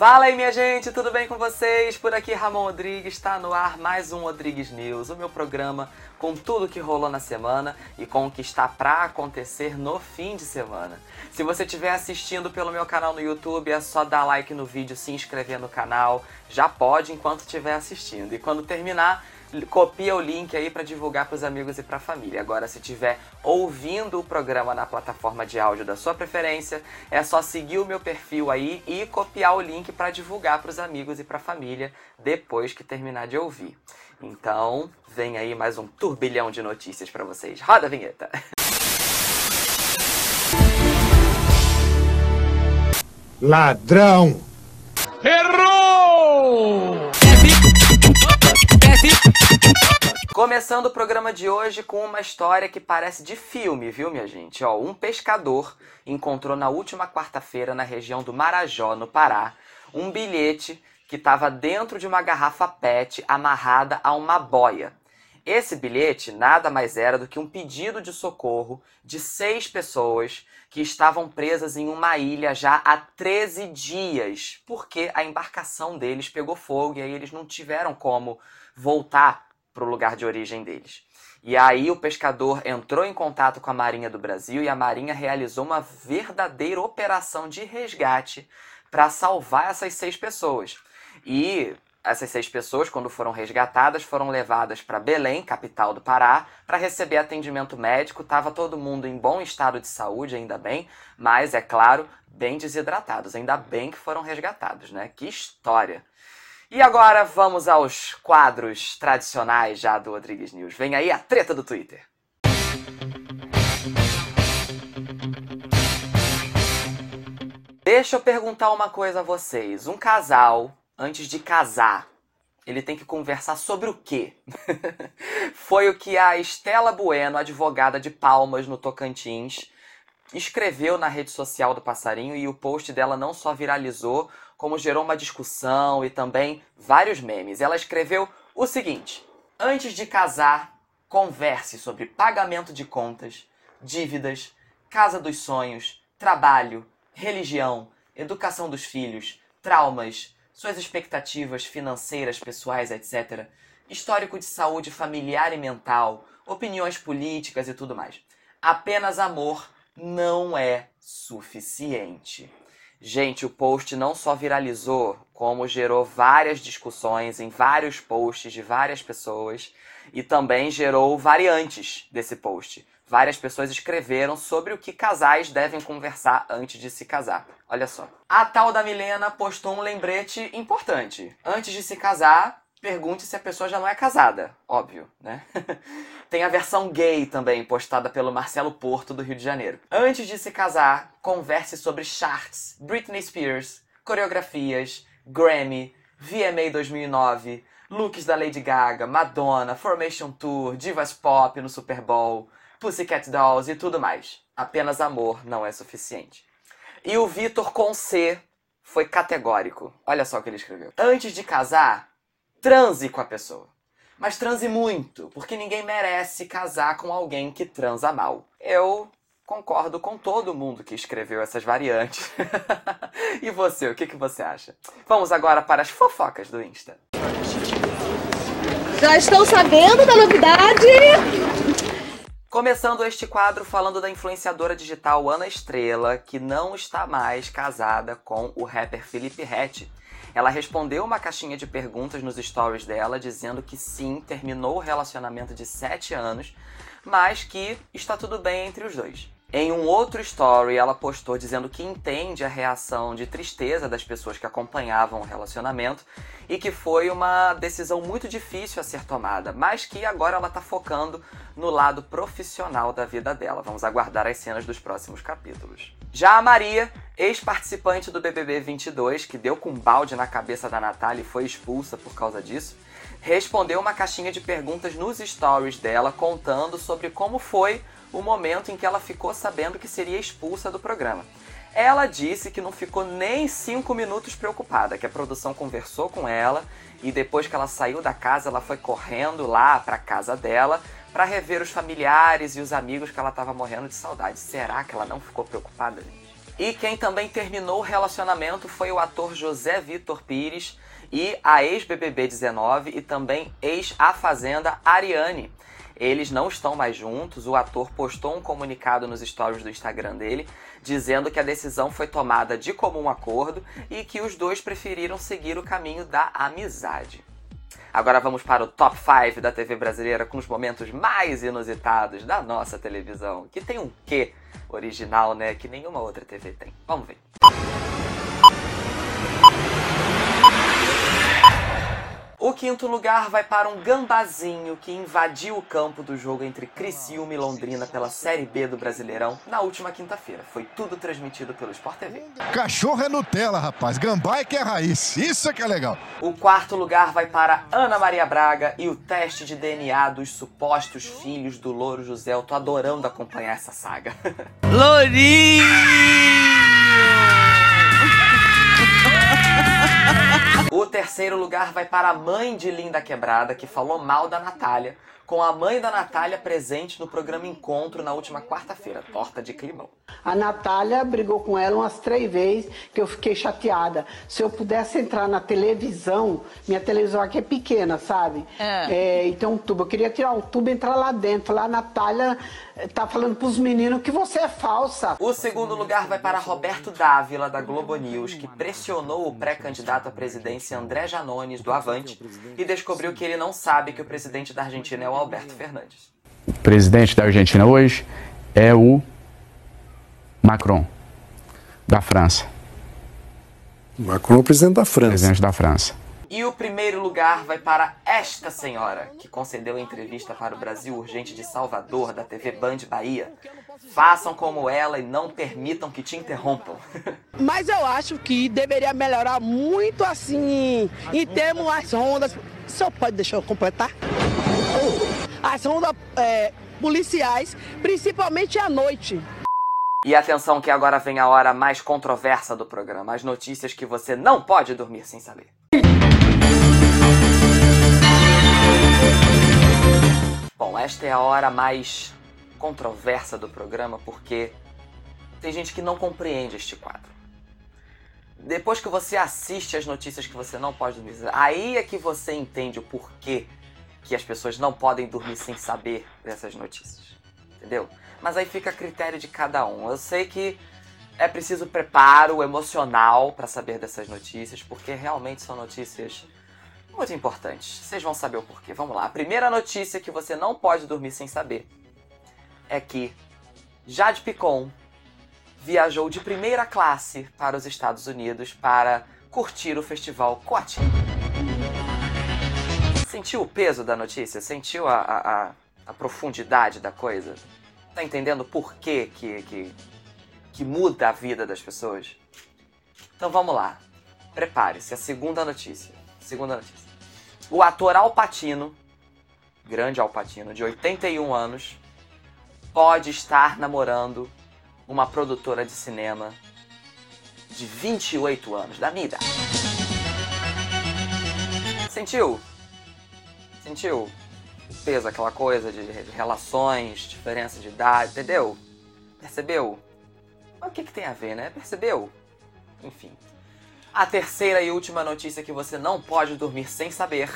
Fala aí, minha gente, tudo bem com vocês? Por aqui, Ramon Rodrigues, está no ar mais um Rodrigues News, o meu programa com tudo que rolou na semana e com o que está para acontecer no fim de semana. Se você estiver assistindo pelo meu canal no YouTube, é só dar like no vídeo, se inscrever no canal, já pode enquanto estiver assistindo. E quando terminar, copia o link aí para divulgar para os amigos e para a família. Agora, se estiver ouvindo o programa na plataforma de áudio da sua preferência, é só seguir o meu perfil aí e copiar o link para divulgar para os amigos e para a família depois que terminar de ouvir. Então, vem aí mais um turbilhão de notícias para vocês. Roda a vinheta. Ladrão! Começando o programa de hoje com uma história que parece de filme, viu, minha gente? Ó, um pescador encontrou na última quarta-feira na região do Marajó, no Pará, um bilhete que estava dentro de uma garrafa PET amarrada a uma boia. Esse bilhete nada mais era do que um pedido de socorro de seis pessoas que estavam presas em uma ilha já há 13 dias, porque a embarcação deles pegou fogo e aí eles não tiveram como voltar para o lugar de origem deles. E aí o pescador entrou em contato com a Marinha do Brasil e a Marinha realizou uma verdadeira operação de resgate para salvar essas seis pessoas. E essas seis pessoas, quando foram resgatadas, foram levadas para Belém, capital do Pará, para receber atendimento médico. Tava todo mundo em bom estado de saúde, ainda bem, mas é claro, bem desidratados. Ainda bem que foram resgatados, né? Que história! E agora vamos aos quadros tradicionais já do Rodrigues News. Vem aí a treta do Twitter. Deixa eu perguntar uma coisa a vocês. Um casal, antes de casar, ele tem que conversar sobre o quê? Foi o que a Estela Bueno, advogada de Palmas no Tocantins, escreveu na rede social do Passarinho e o post dela não só viralizou, como gerou uma discussão e também vários memes. Ela escreveu o seguinte: Antes de casar, converse sobre pagamento de contas, dívidas, casa dos sonhos, trabalho, religião, educação dos filhos, traumas, suas expectativas financeiras, pessoais, etc., histórico de saúde familiar e mental, opiniões políticas e tudo mais. Apenas amor não é suficiente. Gente, o post não só viralizou, como gerou várias discussões em vários posts de várias pessoas e também gerou variantes desse post. Várias pessoas escreveram sobre o que casais devem conversar antes de se casar. Olha só. A tal da Milena postou um lembrete importante. Antes de se casar, pergunte se a pessoa já não é casada. Óbvio, né? Tem a versão gay também, postada pelo Marcelo Porto, do Rio de Janeiro. Antes de se casar, converse sobre charts, Britney Spears, coreografias, Grammy, VMA 2009, looks da Lady Gaga, Madonna, Formation Tour, divas pop no Super Bowl, Pussycat Dolls e tudo mais. Apenas amor não é suficiente. E o Vitor com C foi categórico. Olha só o que ele escreveu. Antes de casar, transe com a pessoa. Mas transe muito, porque ninguém merece casar com alguém que transa mal. Eu concordo com todo mundo que escreveu essas variantes. e você, o que, que você acha? Vamos agora para as fofocas do Insta. Já estão sabendo da novidade? Começando este quadro falando da influenciadora digital Ana Estrela, que não está mais casada com o rapper Felipe Rett, ela respondeu uma caixinha de perguntas nos stories dela, dizendo que sim, terminou o relacionamento de 7 anos, mas que está tudo bem entre os dois. Em um outro story, ela postou dizendo que entende a reação de tristeza das pessoas que acompanhavam o relacionamento e que foi uma decisão muito difícil a ser tomada, mas que agora ela está focando no lado profissional da vida dela. Vamos aguardar as cenas dos próximos capítulos. Já a Maria, ex-participante do BBB 22, que deu com um balde na cabeça da Natália e foi expulsa por causa disso, respondeu uma caixinha de perguntas nos stories dela contando sobre como foi o momento em que ela ficou sabendo que seria expulsa do programa. Ela disse que não ficou nem cinco minutos preocupada, que a produção conversou com ela e depois que ela saiu da casa, ela foi correndo lá para casa dela para rever os familiares e os amigos que ela estava morrendo de saudade. Será que ela não ficou preocupada, gente? E quem também terminou o relacionamento foi o ator José Vitor Pires e a ex-BBB 19 e também ex-A Fazenda Ariane. Eles não estão mais juntos. O ator postou um comunicado nos stories do Instagram dele dizendo que a decisão foi tomada de comum acordo e que os dois preferiram seguir o caminho da amizade. Agora vamos para o top 5 da TV brasileira com os momentos mais inusitados da nossa televisão, que tem um quê original, né, que nenhuma outra TV tem. Vamos ver. O quinto lugar vai para um gambazinho que invadiu o campo do jogo entre Criciúma e Londrina pela Série B do Brasileirão na última quinta-feira. Foi tudo transmitido pelo Sport TV. Cachorro é Nutella, rapaz. Gambá é que é raiz. Isso é que é legal. O quarto lugar vai para Ana Maria Braga e o teste de DNA dos supostos filhos do Louro José. Eu tô adorando acompanhar essa saga. Lourinho! O terceiro lugar vai para a mãe de Linda Quebrada, que falou mal da Natália, com a mãe da Natália presente no programa Encontro na última quarta-feira, Torta de Climão. A Natália brigou com ela umas três vezes, que eu fiquei chateada. Se eu pudesse entrar na televisão, minha televisão aqui é pequena, sabe? É. É, e tem um tubo. Eu queria tirar o tubo e entrar lá dentro. Lá a Natália eh, tá falando pros meninos que você é falsa. O segundo lugar vai para Roberto Dávila, da Globo News, que pressionou o pré-candidato à presidência André Janones, do Avante, e descobriu que ele não sabe que o presidente da Argentina é o Alberto Fernandes. O presidente da Argentina hoje é o Macron, da França, Macron é o presidente da França. presidente da França. E o primeiro lugar vai para esta senhora, que concedeu entrevista para o Brasil Urgente de Salvador, da TV Band Bahia. Façam como ela e não permitam que te interrompam. Mas eu acho que deveria melhorar muito assim, em termos as ondas. O senhor pode deixar eu completar? As ondas é, policiais, principalmente à noite. E atenção que agora vem a hora mais controversa do programa, as notícias que você não pode dormir sem saber. Bom, esta é a hora mais controversa do programa porque tem gente que não compreende este quadro. Depois que você assiste as notícias que você não pode dormir, aí é que você entende o porquê que as pessoas não podem dormir sem saber dessas notícias. Entendeu? Mas aí fica a critério de cada um. Eu sei que é preciso preparo emocional para saber dessas notícias, porque realmente são notícias muito importantes. Vocês vão saber o porquê. Vamos lá. A primeira notícia que você não pode dormir sem saber é que Jade Picon viajou de primeira classe para os Estados Unidos para curtir o festival Coachella. Sentiu o peso da notícia? Sentiu a, a, a, profundidade da coisa? Tá entendendo por que, que, que, que muda a vida das pessoas? Então vamos lá. Prepare-se, a segunda notícia. Segunda notícia. O ator Al Pacino, grande Al Pacino, de 81 anos, pode estar namorando uma produtora de cinema de 28 anos, da idade. Sentiu? Sentiu? O peso, aquela coisa de relações, diferença de idade, entendeu? Percebeu? Mas o que, que tem a ver, né? Percebeu? Enfim. A terceira e última notícia que você não pode dormir sem saber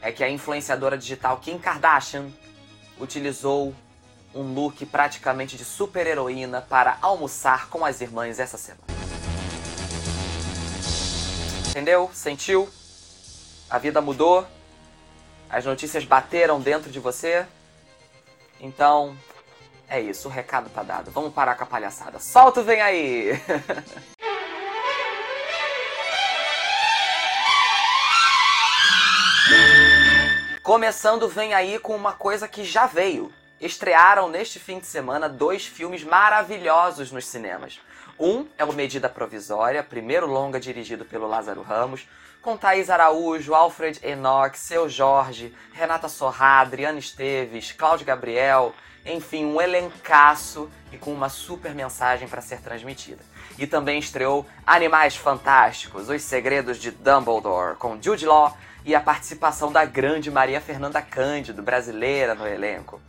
é que a influenciadora digital Kim Kardashian utilizou um look praticamente de super-heroína para almoçar com as irmãs essa semana. Entendeu? Sentiu? A vida mudou? As notícias bateram dentro de você? Então, é isso, o recado tá dado. Vamos parar com a palhaçada. Solta vem aí! Começando vem aí com uma coisa que já veio. Estrearam neste fim de semana dois filmes maravilhosos nos cinemas. Um é o Medida Provisória, primeiro longa dirigido pelo Lázaro Ramos, com Thaís Araújo, Alfred Enoch, Seu Jorge, Renata Sorrá, Adriana Esteves, Cláudio Gabriel, enfim, um elencaço e com uma super mensagem para ser transmitida. E também estreou Animais Fantásticos, Os Segredos de Dumbledore, com Jude Law e a participação da grande Maria Fernanda Cândido, brasileira, no elenco.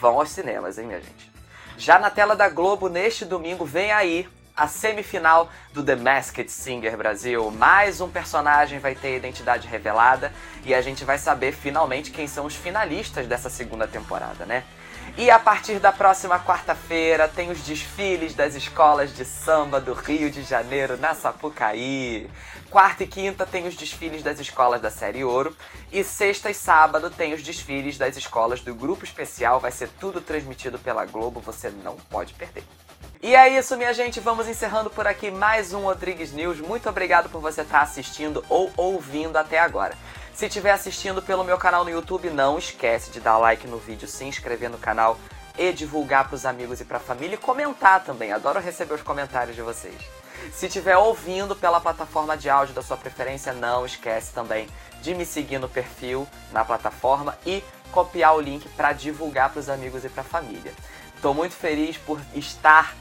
Vão aos cinemas, hein, minha gente? Já na tela da Globo, neste domingo, vem aí a semifinal do The Masked Singer Brasil. Mais um personagem vai ter identidade revelada e a gente vai saber finalmente quem são os finalistas dessa segunda temporada, né? E a partir da próxima quarta-feira tem os desfiles das escolas de samba do Rio de Janeiro na Sapucaí. Quarta e quinta tem os desfiles das escolas da Série Ouro. E sexta e sábado tem os desfiles das escolas do Grupo Especial. Vai ser tudo transmitido pela Globo, você não pode perder. E é isso, minha gente. Vamos encerrando por aqui mais um Rodrigues News. Muito obrigado por você estar assistindo ou ouvindo até agora. Se estiver assistindo pelo meu canal no YouTube, não esquece de dar like no vídeo, se inscrever no canal e divulgar para os amigos e para a família e comentar também. Adoro receber os comentários de vocês. Se estiver ouvindo pela plataforma de áudio da sua preferência, não esquece também de me seguir no perfil na plataforma e copiar o link para divulgar para os amigos e para a família. Estou muito feliz por estar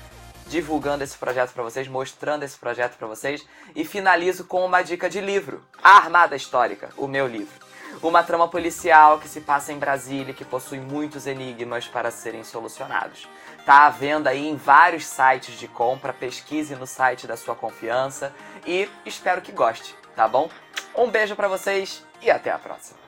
divulgando esse projeto para vocês, mostrando esse projeto para vocês e finalizo com uma dica de livro: A Armada Histórica, o meu livro. Uma trama policial que se passa em Brasília e que possui muitos enigmas para serem solucionados. Tá à venda aí em vários sites de compra, pesquise no site da sua confiança e espero que goste, tá bom? Um beijo para vocês e até a próxima.